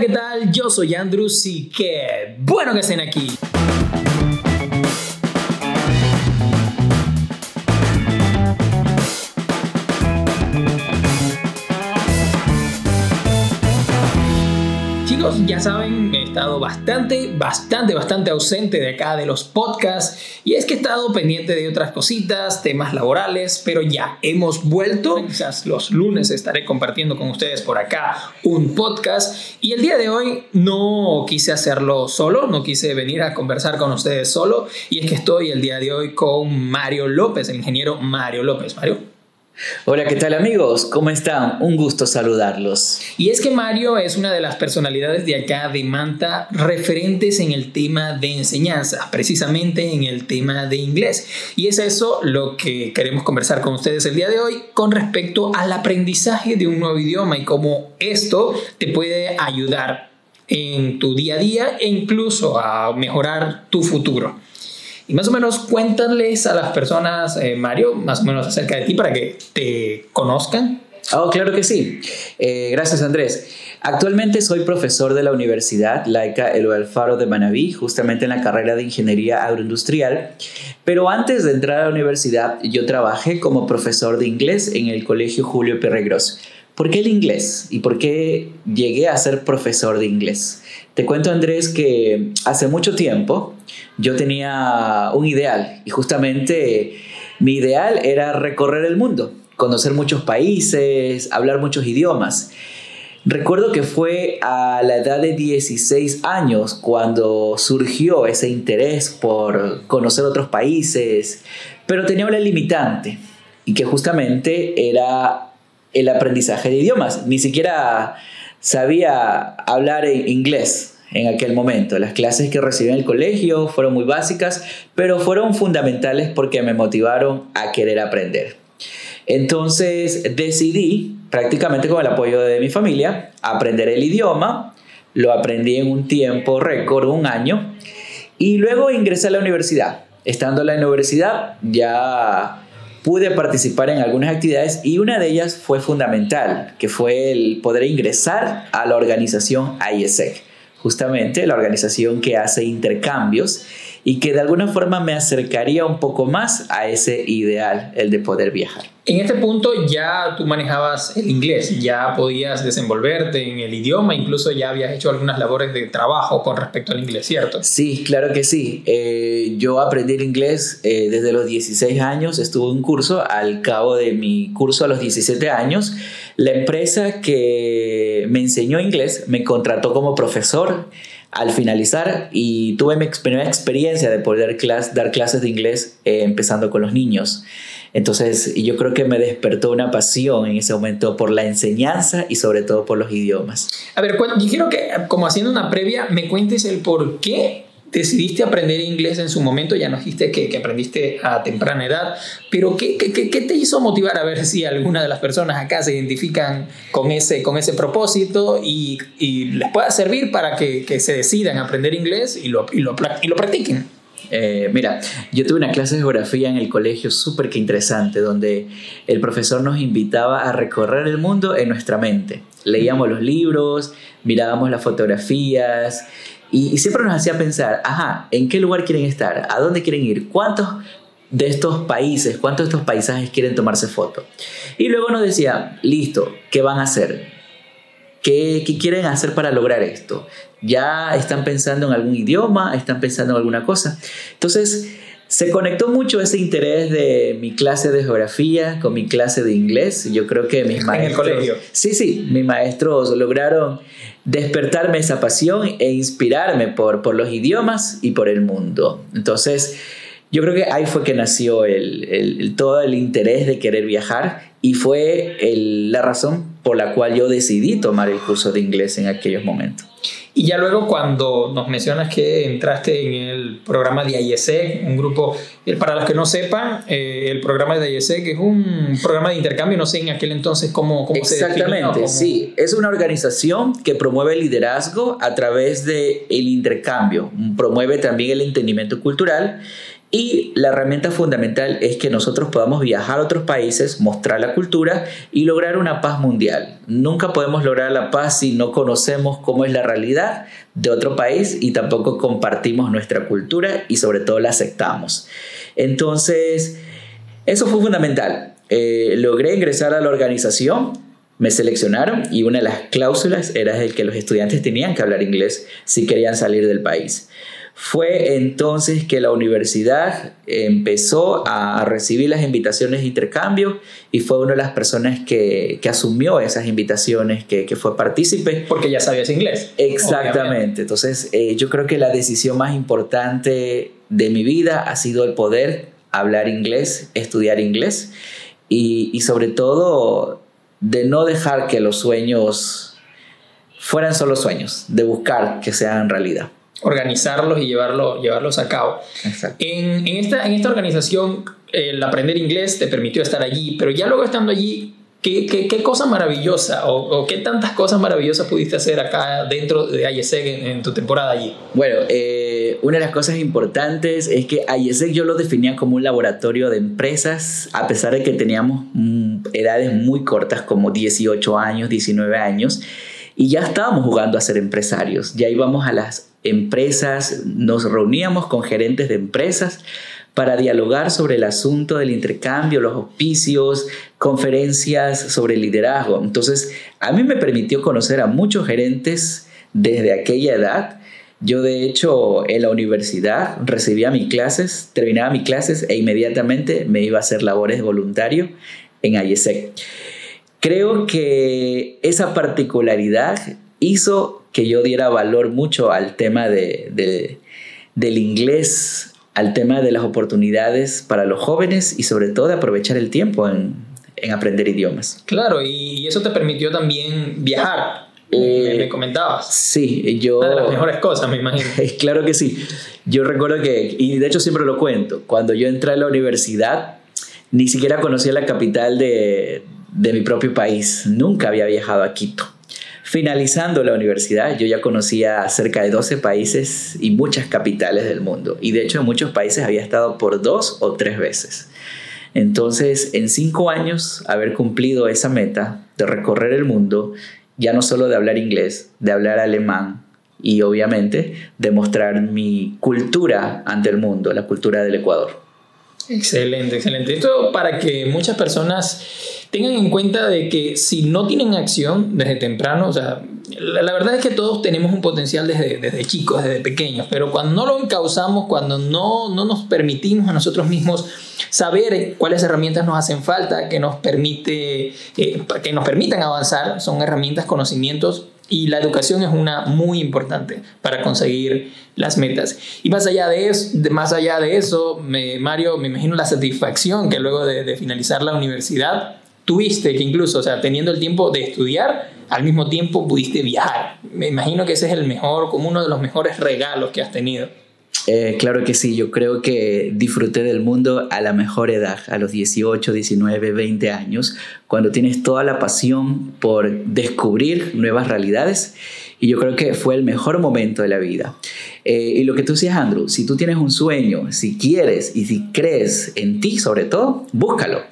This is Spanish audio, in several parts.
¿qué tal? Yo soy Andrew y qué bueno que estén aquí. Ya saben, he estado bastante, bastante, bastante ausente de acá de los podcasts y es que he estado pendiente de otras cositas, temas laborales, pero ya hemos vuelto. Quizás los lunes estaré compartiendo con ustedes por acá un podcast y el día de hoy no quise hacerlo solo, no quise venir a conversar con ustedes solo y es que estoy el día de hoy con Mario López, el ingeniero Mario López. Mario. Hola, ¿qué tal amigos? ¿Cómo están? Un gusto saludarlos. Y es que Mario es una de las personalidades de acá de Manta referentes en el tema de enseñanza, precisamente en el tema de inglés. Y es eso lo que queremos conversar con ustedes el día de hoy con respecto al aprendizaje de un nuevo idioma y cómo esto te puede ayudar en tu día a día e incluso a mejorar tu futuro. Y más o menos cuéntales a las personas, eh, Mario, más o menos acerca de ti para que te conozcan. Oh, claro que sí. Eh, gracias, Andrés. Actualmente soy profesor de la Universidad Laica Eloy Alfaro de Manabí, justamente en la carrera de Ingeniería Agroindustrial. Pero antes de entrar a la universidad, yo trabajé como profesor de inglés en el Colegio Julio Perregros. ¿Por qué el inglés? ¿Y por qué llegué a ser profesor de inglés? Te cuento, Andrés, que hace mucho tiempo yo tenía un ideal y justamente mi ideal era recorrer el mundo, conocer muchos países, hablar muchos idiomas. Recuerdo que fue a la edad de 16 años cuando surgió ese interés por conocer otros países, pero tenía una limitante y que justamente era el aprendizaje de idiomas. Ni siquiera sabía hablar inglés en aquel momento. Las clases que recibí en el colegio fueron muy básicas, pero fueron fundamentales porque me motivaron a querer aprender. Entonces decidí, prácticamente con el apoyo de mi familia, aprender el idioma. Lo aprendí en un tiempo récord, un año, y luego ingresé a la universidad. Estando en la universidad ya pude participar en algunas actividades y una de ellas fue fundamental, que fue el poder ingresar a la organización IESEC justamente la organización que hace intercambios y que de alguna forma me acercaría un poco más a ese ideal, el de poder viajar. En este punto ya tú manejabas el inglés, ya podías desenvolverte en el idioma, incluso ya habías hecho algunas labores de trabajo con respecto al inglés, ¿cierto? Sí, claro que sí. Eh, yo aprendí el inglés eh, desde los 16 años, estuve en curso, al cabo de mi curso a los 17 años, la empresa que me enseñó inglés me contrató como profesor al finalizar y tuve mi primera experiencia de poder dar clases de inglés eh, empezando con los niños. Entonces yo creo que me despertó una pasión en ese momento por la enseñanza y sobre todo por los idiomas. A ver, quiero que como haciendo una previa me cuentes el por qué decidiste aprender inglés en su momento, ya nos dijiste que, que aprendiste a temprana edad, pero ¿qué, ¿qué, qué, te hizo motivar a ver si alguna de las personas acá se identifican con ese, con ese propósito y, y les pueda servir para que, que, se decidan a aprender inglés y lo, y lo, y lo practiquen? Eh, mira, yo tuve una clase de geografía en el colegio súper que interesante, donde el profesor nos invitaba a recorrer el mundo en nuestra mente. Leíamos los libros, mirábamos las fotografías y, siempre nos hacía pensar, ajá, ¿en qué lugar quieren estar? ¿A dónde quieren ir? ¿Cuántos de estos países, cuántos de estos paisajes quieren tomarse foto? Y luego nos decía, listo, ¿qué van a hacer? ¿Qué, ¿Qué, quieren hacer para lograr esto? ¿Ya están pensando en algún idioma? ¿Están pensando en alguna cosa? Entonces, se conectó mucho ese interés de mi clase de geografía con mi clase de inglés. Yo creo que mis maestros... En el colegio. Sí, sí, mis maestros lograron despertarme esa pasión e inspirarme por, por los idiomas y por el mundo. Entonces, yo creo que ahí fue que nació el, todo el interés de querer viajar y fue la razón por la cual yo decidí tomar el curso de inglés en aquellos momentos. Y ya luego cuando nos mencionas que entraste en el programa de IESEC, un grupo, eh, para los que no sepan, eh, el programa de IESEC es un programa de intercambio, no sé en aquel entonces cómo, cómo Exactamente, sí, es una organización que promueve el liderazgo a través del el intercambio, promueve también el entendimiento cultural Y la herramienta fundamental es que nosotros podamos viajar a otros países, mostrar la cultura y lograr una paz mundial. Nunca podemos lograr la paz si no conocemos cómo es la realidad de otro país y tampoco compartimos nuestra cultura y sobre todo la aceptamos. Entonces, eso fue fundamental. Eh, logré ingresar a la organización, me seleccionaron y una de las cláusulas era el que los estudiantes tenían que hablar inglés si querían salir del país. Fue entonces que la universidad empezó a recibir las invitaciones de intercambio y fue una de las personas que, asumió esas invitaciones, que, fue partícipe. Porque ya sabías inglés. Exactamente. Entonces eh, yo creo que la decisión más importante de mi vida ha sido el poder hablar inglés, estudiar inglés y, y sobre todo de no dejar que los sueños fueran solo sueños, de buscar que sean realidad organizarlos y llevarlo, llevarlos a cabo. En, en, esta, en esta organización, el aprender inglés te permitió estar allí, pero ya luego estando allí, ¿qué, qué, qué cosa maravillosa o, qué tantas cosas maravillosas pudiste hacer acá dentro de IESEC en, tu temporada allí? Bueno, eh, una de las cosas importantes es que IESEC yo lo definía como un laboratorio de empresas, a pesar de que teníamos mm, edades muy cortas, como 18 años, 19 años. Y ya estábamos jugando a ser empresarios, ya íbamos a las empresas, nos reuníamos con gerentes de empresas para dialogar sobre el asunto del intercambio, los auspicios, conferencias sobre liderazgo. Entonces, a mí me permitió conocer a muchos gerentes desde aquella edad. Yo, de hecho, en la universidad recibía mis clases, terminaba mis clases e inmediatamente me iba a hacer labores de voluntario en IESEC. Creo que esa particularidad hizo que yo diera valor mucho al tema de, del inglés, al tema de las oportunidades para los jóvenes y sobre todo de aprovechar el tiempo en, en aprender idiomas. Claro, y eso te permitió también viajar. Eh, me, comentabas. Sí, yo... Una de las mejores cosas, me imagino. claro que sí. Yo recuerdo que, y de hecho siempre lo cuento, cuando yo entré a la universidad, ni siquiera conocía la capital de, de mi propio país. Nunca había viajado a Quito. Finalizando la universidad, yo ya conocía cerca de 12 países y muchas capitales del mundo. Y de hecho en muchos países había estado por dos o tres veces. Entonces, en cinco años, haber cumplido esa meta de recorrer el mundo, ya no solo de hablar inglés, de hablar alemán y obviamente de mostrar mi cultura ante el mundo, la cultura del Ecuador. Excelente, excelente. Esto para que muchas personas tengan en cuenta de que si no tienen acción desde temprano, o sea, la, verdad es que todos tenemos un potencial desde, desde, chicos, desde pequeños, pero cuando no lo encauzamos, cuando no, no nos permitimos a nosotros mismos saber cuáles herramientas nos hacen falta, que nos, permite, eh, que nos permitan avanzar, son herramientas, conocimientos y la educación es una muy importante para conseguir las metas. Y más allá de eso, más allá de eso Mario, me imagino la satisfacción que luego de, de finalizar la universidad tuviste que incluso, o sea, teniendo el tiempo de estudiar, al mismo tiempo pudiste viajar. Me imagino que ese es el mejor, como uno de los mejores regalos que has tenido. Eh, claro que sí, yo creo que disfruté del mundo a la mejor edad, a los 18, 19, 20 años, cuando tienes toda la pasión por descubrir nuevas realidades y yo creo que fue el mejor momento de la vida. Eh, y lo que tú decías, Andrew, si tú tienes un sueño, si quieres y si crees en ti sobre todo, búscalo.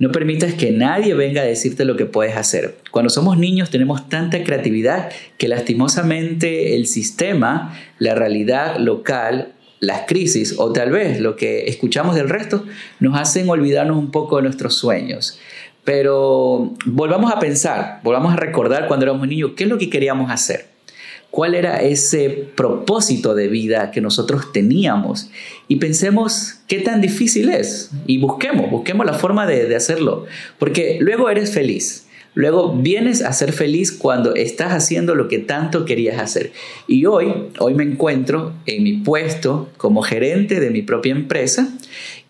No permitas que nadie venga a decirte lo que puedes hacer. Cuando somos niños tenemos tanta creatividad que lastimosamente el sistema, la realidad local, las crisis o tal vez lo que escuchamos del resto nos hacen olvidarnos un poco de nuestros sueños. Pero volvamos a pensar, volvamos a recordar cuando éramos niños qué es lo que queríamos hacer cuál era ese propósito de vida que nosotros teníamos y pensemos qué tan difícil es y busquemos, busquemos la forma de, hacerlo, porque luego eres feliz. Luego vienes a ser feliz cuando estás haciendo lo que tanto querías hacer. Y hoy, hoy me encuentro en mi puesto como gerente de mi propia empresa.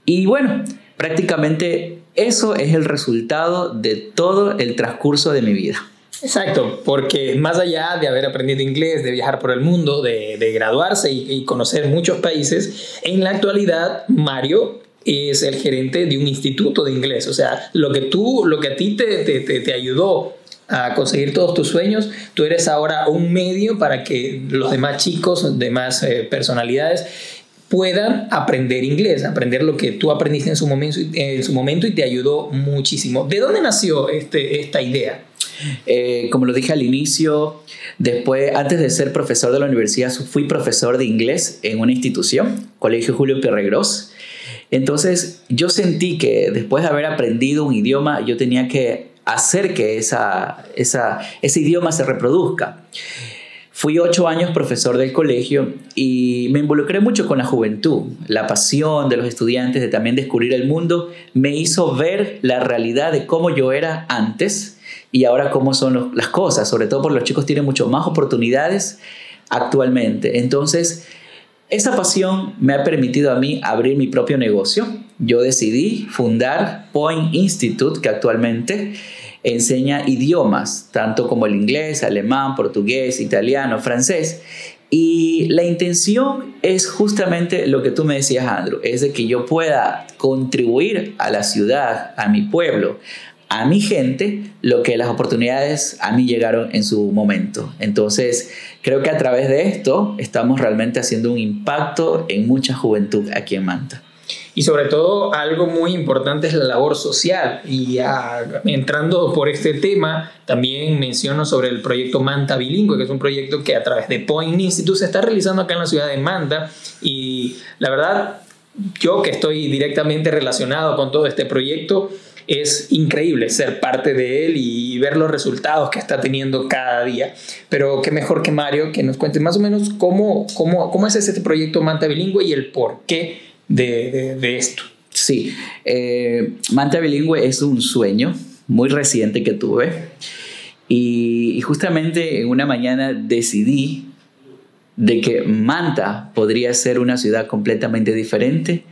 Y bueno, prácticamente eso es el resultado de todo el transcurso de mi vida. Exacto, porque más allá de haber aprendido inglés, de viajar por el mundo, de, graduarse y, conocer muchos países, en la actualidad Mario es el gerente de un instituto de inglés. O sea, lo que tú, lo que a ti te, te, ayudó a conseguir todos tus sueños, tú eres ahora un medio para que los demás chicos, demás eh, personalidades puedan aprender inglés, aprender lo que tú aprendiste en su momento, en su momento y te ayudó muchísimo. ¿De dónde nació este, esta idea? Eh, como lo dije al inicio, después, antes de ser profesor de la universidad, fui profesor de inglés en una institución, Colegio Julio Perregros. Entonces, yo sentí que después de haber aprendido un idioma, yo tenía que hacer que esa, esa, ese idioma se reproduzca. Fui ocho años profesor del colegio y me involucré mucho con la juventud. La pasión de los estudiantes de también descubrir el mundo me hizo ver la realidad de cómo yo era antes y ahora cómo son las cosas. Sobre todo porque los chicos tienen mucho más oportunidades actualmente. Entonces, esa pasión me ha permitido a mí abrir mi propio negocio. Yo decidí fundar Point Institute, que actualmente enseña idiomas, tanto como el inglés, alemán, portugués, italiano, francés. Y la intención es justamente lo que tú me decías, Andrew, es de que yo pueda contribuir a la ciudad, a mi pueblo, a mi gente, lo que las oportunidades a mí llegaron en su momento. Entonces, creo que a través de esto estamos realmente haciendo un impacto en mucha juventud aquí en Manta. Y sobre todo algo muy importante es la labor social. Y entrando por este tema, también menciono sobre el proyecto Manta Bilingüe, que es un proyecto que a través de Point Institute se está realizando acá en la ciudad de Manta. Y la verdad, yo que estoy directamente relacionado con todo este proyecto, es increíble ser parte de él y ver los resultados que está teniendo cada día. Pero qué mejor que Mario que nos cuente más o menos cómo, cómo, cómo es este proyecto Manta Bilingüe y el por qué de, esto. Sí, eh, Manta Bilingüe es un sueño muy reciente que tuve y, justamente en una mañana decidí de que Manta podría ser una ciudad completamente diferente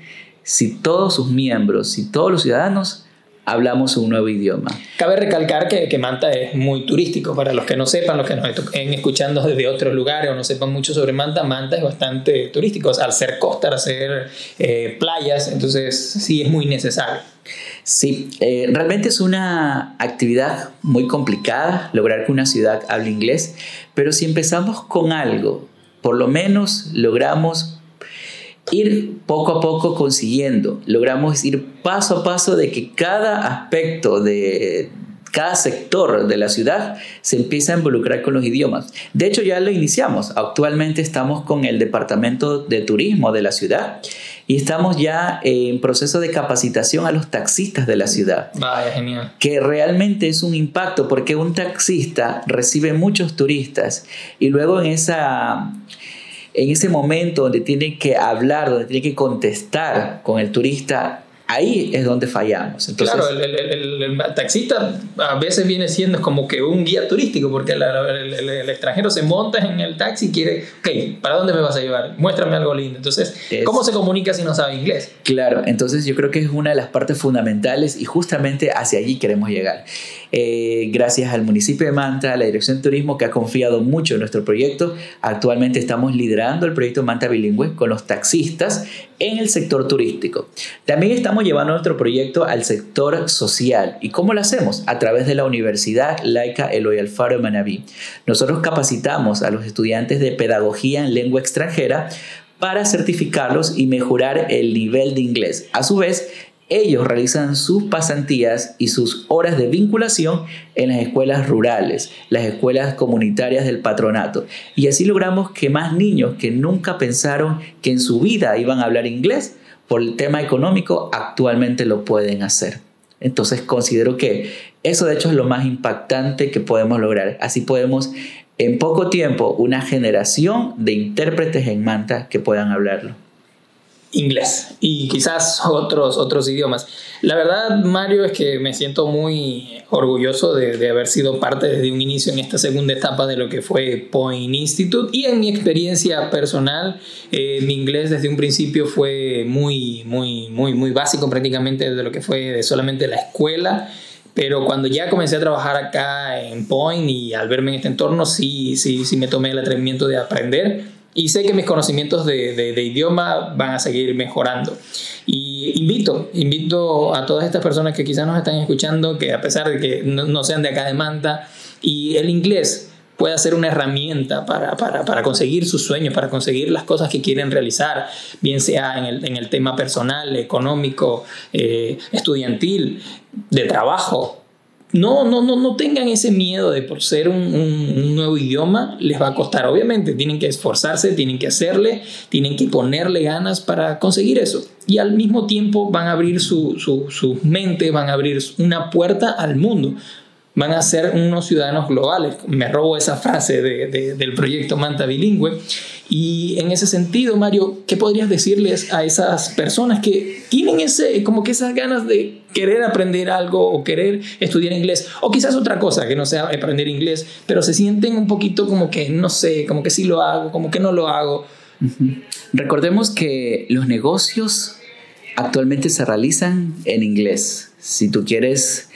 si todos sus miembros, si todos los ciudadanos hablamos un nuevo idioma. Cabe recalcar que, que, Manta es muy turístico. Para los que no sepan, los que nos estén escuchando desde otros lugares o no sepan mucho sobre Manta, Manta es bastante turístico. al ser costa, al ser eh, playas, entonces sí es muy necesario. Sí, eh, realmente es una actividad muy complicada lograr que una ciudad hable inglés, pero si empezamos con algo, por lo menos logramos ir poco a poco consiguiendo, logramos ir paso a paso de que cada aspecto de cada sector de la ciudad se empieza a involucrar con los idiomas. De hecho, ya lo iniciamos. Actualmente estamos con el Departamento de Turismo de la ciudad y estamos ya en proceso de capacitación a los taxistas de la ciudad. Vaya, genial. Que realmente es un impacto porque un taxista recibe muchos turistas y luego en esa en ese momento donde tiene que hablar, donde tiene que contestar con el turista ahí es donde fallamos. Entonces, claro, el, taxista a veces viene siendo como que un guía turístico, porque el, extranjero se monta en el taxi y quiere, ok, ¿para dónde me vas a llevar? Muéstrame algo lindo. Entonces, ¿cómo se comunica si no sabe inglés? Claro, entonces yo creo que es una de las partes fundamentales y justamente hacia allí queremos llegar. Eh, gracias al municipio de Manta, a la Dirección de Turismo que ha confiado mucho en nuestro proyecto, actualmente estamos liderando el proyecto Manta Bilingüe con los taxistas en el sector turístico. También estamos llevando nuestro proyecto al sector social. ¿Y cómo lo hacemos? A través de la Universidad Laica Eloy Alfaro de Manabí. Nosotros capacitamos a los estudiantes de pedagogía en lengua extranjera para certificarlos y mejorar el nivel de inglés. A su vez, ellos realizan sus pasantías y sus horas de vinculación en las escuelas rurales, las escuelas comunitarias del patronato. Y así logramos que más niños que nunca pensaron que en su vida iban a hablar inglés por el tema económico, actualmente lo pueden hacer. Entonces considero que eso de hecho es lo más impactante que podemos lograr. Así podemos en poco tiempo una generación de intérpretes en Manta que puedan hablarlo inglés y quizás otros, otros idiomas. La verdad, Mario, es que me siento muy orgulloso de, haber sido parte desde un inicio en esta segunda etapa de lo que fue Point Institute y en mi experiencia personal, eh, mi inglés desde un principio fue muy, muy, muy, muy básico prácticamente de lo que fue de solamente la escuela. Pero cuando ya comencé a trabajar acá en Point y al verme en este entorno, sí, sí, sí me tomé el atrevimiento de aprender y sé que mis conocimientos de, de, idioma van a seguir mejorando. Y invito, invito a todas estas personas que quizás nos están escuchando, que a pesar de que no, sean de acá de Manta, y el inglés pueda ser una herramienta para, para, para, conseguir sus sueños, para conseguir las cosas que quieren realizar, bien sea en el, en el tema personal, económico, eh, estudiantil, de trabajo. No, no, no, no tengan ese miedo de por ser un, nuevo idioma les va a costar. Obviamente tienen que esforzarse, tienen que hacerle, tienen que ponerle ganas para conseguir eso. Y al mismo tiempo van a abrir su, su, su mente, van a abrir una puerta al mundo van a ser unos ciudadanos globales. Me robo esa frase de, del proyecto Manta Bilingüe. Y en ese sentido, Mario, ¿qué podrías decirles a esas personas que tienen ese, como que esas ganas de querer aprender algo o querer estudiar inglés? O quizás otra cosa, que no sea aprender inglés, pero se sienten un poquito como que, no sé, como que sí lo hago, como que no lo hago. Recordemos que los negocios actualmente se realizan en inglés. Si tú quieres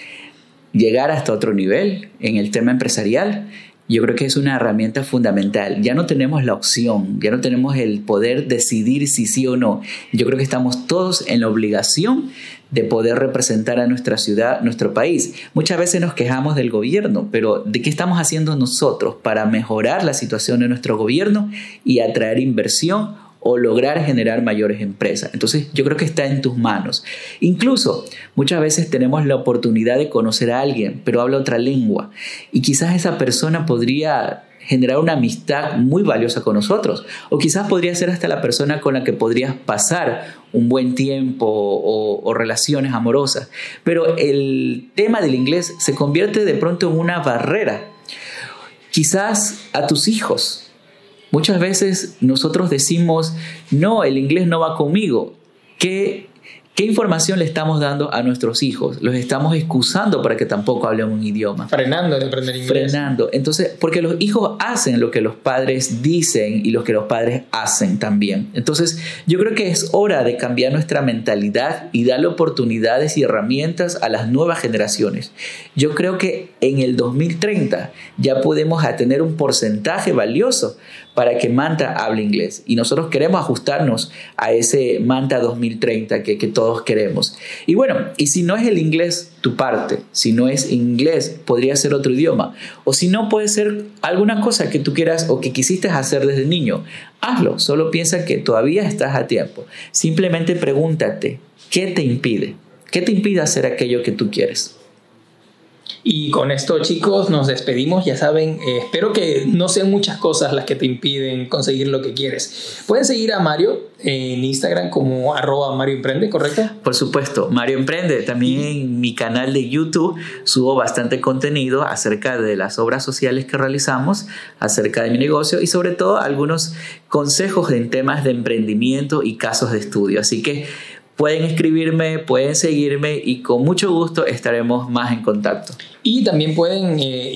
llegar hasta otro nivel en el tema empresarial, yo creo que es una herramienta fundamental. Ya no tenemos la opción, ya no tenemos el poder decidir si sí o no. Yo creo que estamos todos en la obligación de poder representar a nuestra ciudad, nuestro país. Muchas veces nos quejamos del gobierno, pero ¿de qué estamos haciendo nosotros para mejorar la situación de nuestro gobierno y atraer inversión o lograr generar mayores empresas. Entonces yo creo que está en tus manos. Incluso muchas veces tenemos la oportunidad de conocer a alguien, pero habla otra lengua y quizás esa persona podría generar una amistad muy valiosa con nosotros. O quizás podría ser hasta la persona con la que podrías pasar un buen tiempo o, o, relaciones amorosas. Pero el tema del inglés se convierte de pronto en una barrera. Quizás a tus hijos Muchas veces nosotros decimos, no, el inglés no va conmigo. ¿Qué ¿Qué información le estamos dando a nuestros hijos? Los estamos excusando para que tampoco hablen un idioma. Frenando de aprender inglés. Frenando. Entonces, porque los hijos hacen lo que los padres dicen y lo que los padres hacen también. Entonces, yo creo que es hora de cambiar nuestra mentalidad y darle oportunidades y herramientas a las nuevas generaciones. Yo creo que en el 2030 ya podemos tener un porcentaje valioso para que Manta hable inglés. Y nosotros queremos ajustarnos a ese Manta 2030 que, que todos queremos. Y bueno, y si no es el inglés tu parte, si no es inglés, podría ser otro idioma. O si no, puede ser alguna cosa que tú quieras o que quisiste hacer desde niño. Hazlo, solo piensa que todavía estás a tiempo. Simplemente pregúntate, ¿qué te impide? ¿Qué te impide hacer aquello que tú quieres? Y con esto, chicos, nos despedimos. Ya saben, eh, espero que no sean muchas cosas las que te impiden conseguir lo que quieres. Pueden seguir a Mario en Instagram como arroba Mario Emprende, ¿correcto? Por supuesto, Mario Emprende. También en mi canal de YouTube subo bastante contenido acerca de las obras sociales que realizamos, acerca de mi negocio y sobre todo algunos consejos en temas de emprendimiento y casos de estudio. Así que pueden escribirme, pueden seguirme y con mucho gusto estaremos más en contacto. Y también pueden eh,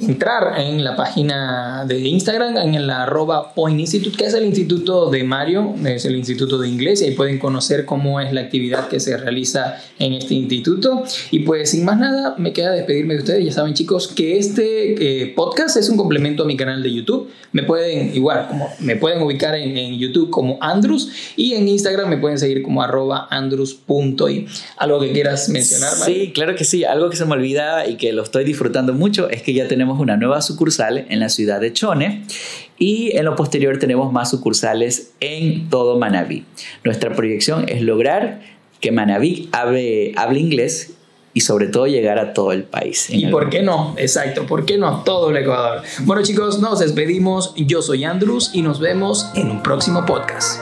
entrar en la página de Instagram, en el arroba Point Institute, que es el instituto de Mario, es el instituto de inglés, y ahí pueden conocer cómo es la actividad que se realiza en este instituto. Y pues sin más nada, me queda despedirme de ustedes. Ya saben chicos que este eh, podcast es un complemento a mi canal de YouTube. Me pueden, igual, como me pueden ubicar en, en YouTube como Andrus y en Instagram me pueden seguir como arroba andrus.i. ¿Algo que quieras mencionar? Sí, claro que sí. Algo que se me olvida y que lo estoy disfrutando mucho es que ya tenemos una nueva sucursal en la ciudad de Chone y en lo posterior tenemos más sucursales en todo Manabí. Nuestra proyección es lograr que Manabí hable, hable inglés y sobre todo llegar a todo el país. ¿Y por qué no? Exacto, ¿por qué no todo el Ecuador? Bueno chicos, nos despedimos. Yo soy Andrus y nos vemos en un próximo podcast.